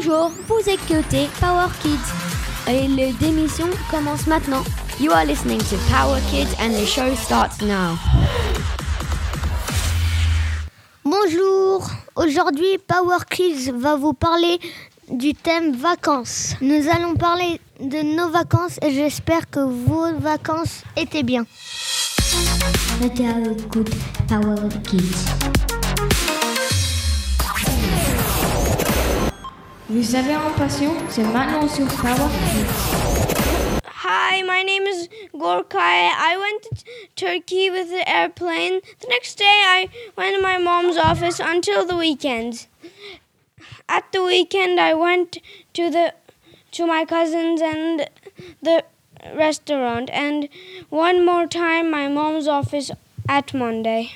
Bonjour, vous écoutez Power Kids et le démission commence maintenant. You are listening to Power Kids and the show starts now. Bonjour, aujourd'hui Power Kids va vous parler du thème vacances. Nous allons parler de nos vacances et j'espère que vos vacances étaient bien. Power Kids. Vous avez un c'est maintenant sur Hi, my name is Gorkai. I went to Turkey with the airplane. The next day, I went to my mom's office until the weekend. At the weekend, I went to the to my cousins and the restaurant, and one more time, my mom's office at Monday.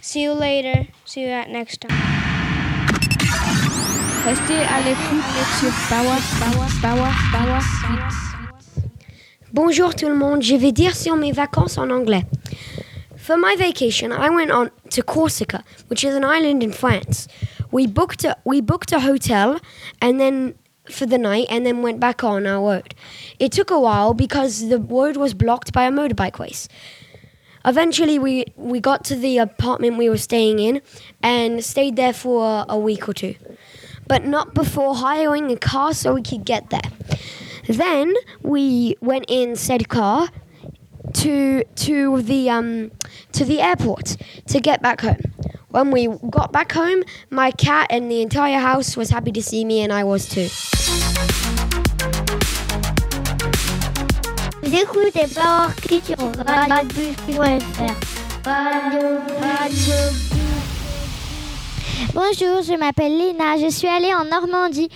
See you later. See you at next time. Restez à l'écoute sur Power, Power, Power, Power. Bonjour tout le monde, je vais dire sur mes vacances en anglais. For my vacation, I went on to Corsica, which is an island in France. We booked a, we booked a hotel and then for the night and then went back on our road. It took a while because the road was blocked by a motorbike race. Eventually, we, we got to the apartment we were staying in and stayed there for a, a week or two, but not before hiring a car so we could get there. Then we went in said car to to the um to the airport to get back home. When we got back home, my cat and the entire house was happy to see me and I was too. Vous écoutez Bonjour, je m'appelle Léna, je suis allée en Normandie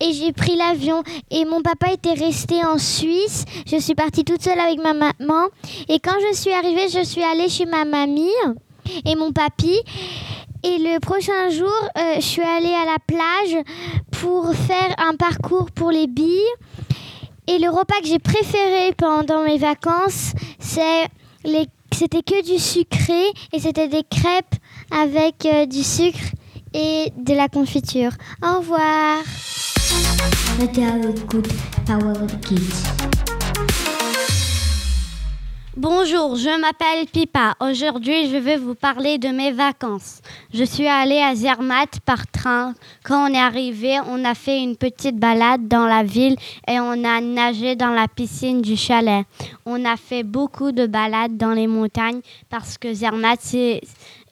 et j'ai pris l'avion et mon papa était resté en Suisse. Je suis partie toute seule avec ma maman et quand je suis arrivée, je suis allée chez ma mamie et mon papy. Et le prochain jour, euh, je suis allée à la plage pour faire un parcours pour les billes. Et le repas que j'ai préféré pendant mes vacances, c'était que du sucré et c'était des crêpes avec euh, du sucre et de la confiture. Au revoir. Bonjour, je m'appelle Pipa. Aujourd'hui, je vais vous parler de mes vacances. Je suis allée à Zermatt par train. Quand on est arrivé, on a fait une petite balade dans la ville et on a nagé dans la piscine du chalet. On a fait beaucoup de balades dans les montagnes parce que Zermatt, c'est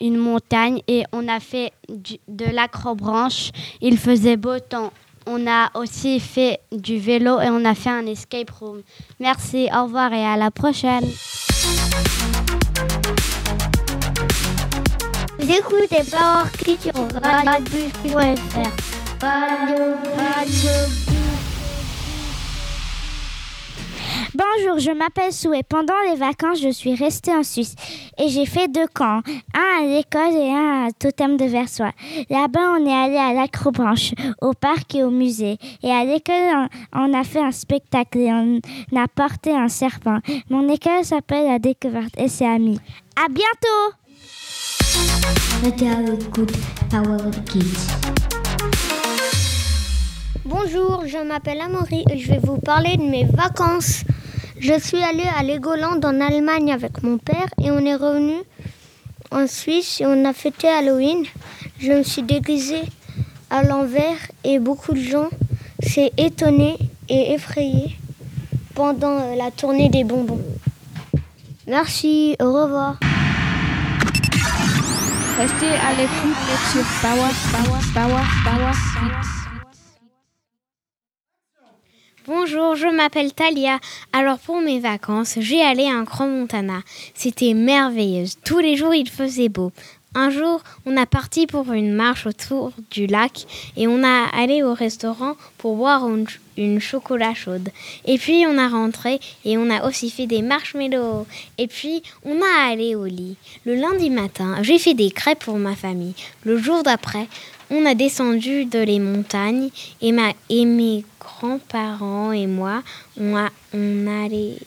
une montagne et on a fait de l'acrobranche. Il faisait beau temps. On a aussi fait du vélo et on a fait un escape room. Merci, au revoir et à la prochaine. Écoutez. Bonjour, je m'appelle Sou et pendant les vacances, je suis restée en Suisse et j'ai fait deux camps, un à l'école et un à Totem de Versoix. Là-bas, on est allé à l'acrobranche, au parc et au musée. Et à l'école, on, on a fait un spectacle et on a porté un serpent. Mon école s'appelle La Découverte et c'est ami. À bientôt! Restez à l'écoute Power Kids. Bonjour, je m'appelle Amaury et je vais vous parler de mes vacances. Je suis allée à Legoland en Allemagne avec mon père et on est revenu en Suisse et on a fêté Halloween. Je me suis déguisée à l'envers et beaucoup de gens s'est étonnés et effrayés pendant euh, la tournée des bonbons. Merci, au revoir. Restez à l'écoute sur. Bonjour, je m'appelle Talia. Alors pour mes vacances, j'ai allé à un Grand Montana. C'était merveilleux. Tous les jours, il faisait beau. Un jour, on a parti pour une marche autour du lac et on a allé au restaurant pour boire une, une chocolat chaude. Et puis on a rentré et on a aussi fait des marshmallows. Et puis on a allé au lit. Le lundi matin, j'ai fait des crêpes pour ma famille. Le jour d'après, on a descendu de les montagnes et, ma, et mes grands-parents et moi, on, a, on allait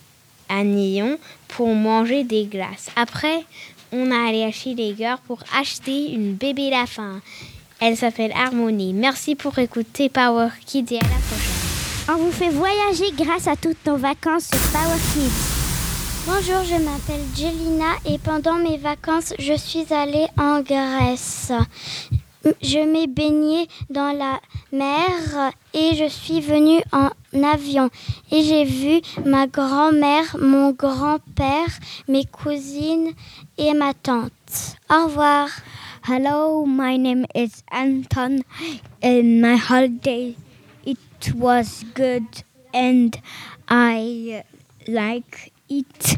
à Nyon pour manger des glaces. Après, on a allé à Schilliger pour acheter une bébé lapin. Elle s'appelle Harmonie. Merci pour écouter Power Kids et à la prochaine. On vous fait voyager grâce à toutes nos vacances sur Power Kids. Bonjour, je m'appelle Jelina et pendant mes vacances, je suis allée en Grèce. Je m'ai baignée dans la mer et je suis venue en avion. Et j'ai vu ma grand-mère, mon grand-père, mes cousines et ma tante. Au revoir. Hello, my name is Anton. In my holiday, it was good, and I like it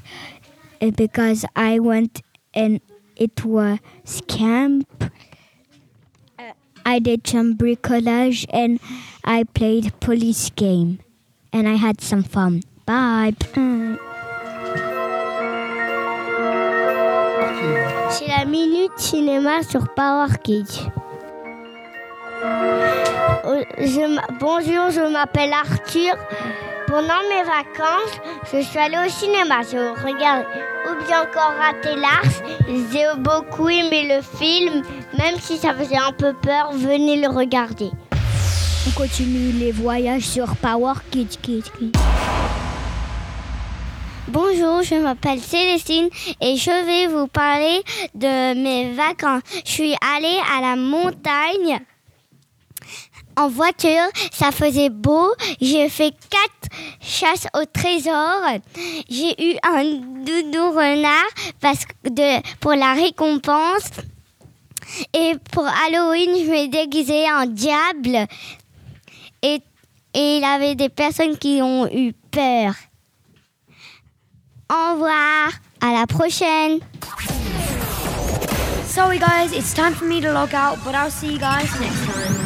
because I went and it was camp. I did some bricolage and I played police game, and I had some fun. Bye. C'est la minute cinéma sur Power Kids. Euh, je bonjour, je m'appelle Arthur. Pendant mes vacances, je suis allée au cinéma. Je regarde ou bien encore raté Lars. J'ai beaucoup aimé le film, même si ça faisait un peu peur. Venez le regarder. On continue les voyages sur Power Kids, Kids, Kids. Bonjour, je m'appelle Célestine et je vais vous parler de mes vacances. Je suis allée à la montagne en voiture, ça faisait beau. J'ai fait quatre chasses au trésor. J'ai eu un doudou renard parce que de, pour la récompense. Et pour Halloween, je m'ai déguisée en diable. Et, et il y avait des personnes qui ont eu peur. Au revoir, à la prochaine. Sorry guys, it's time for me to log out, but I'll see you guys next time.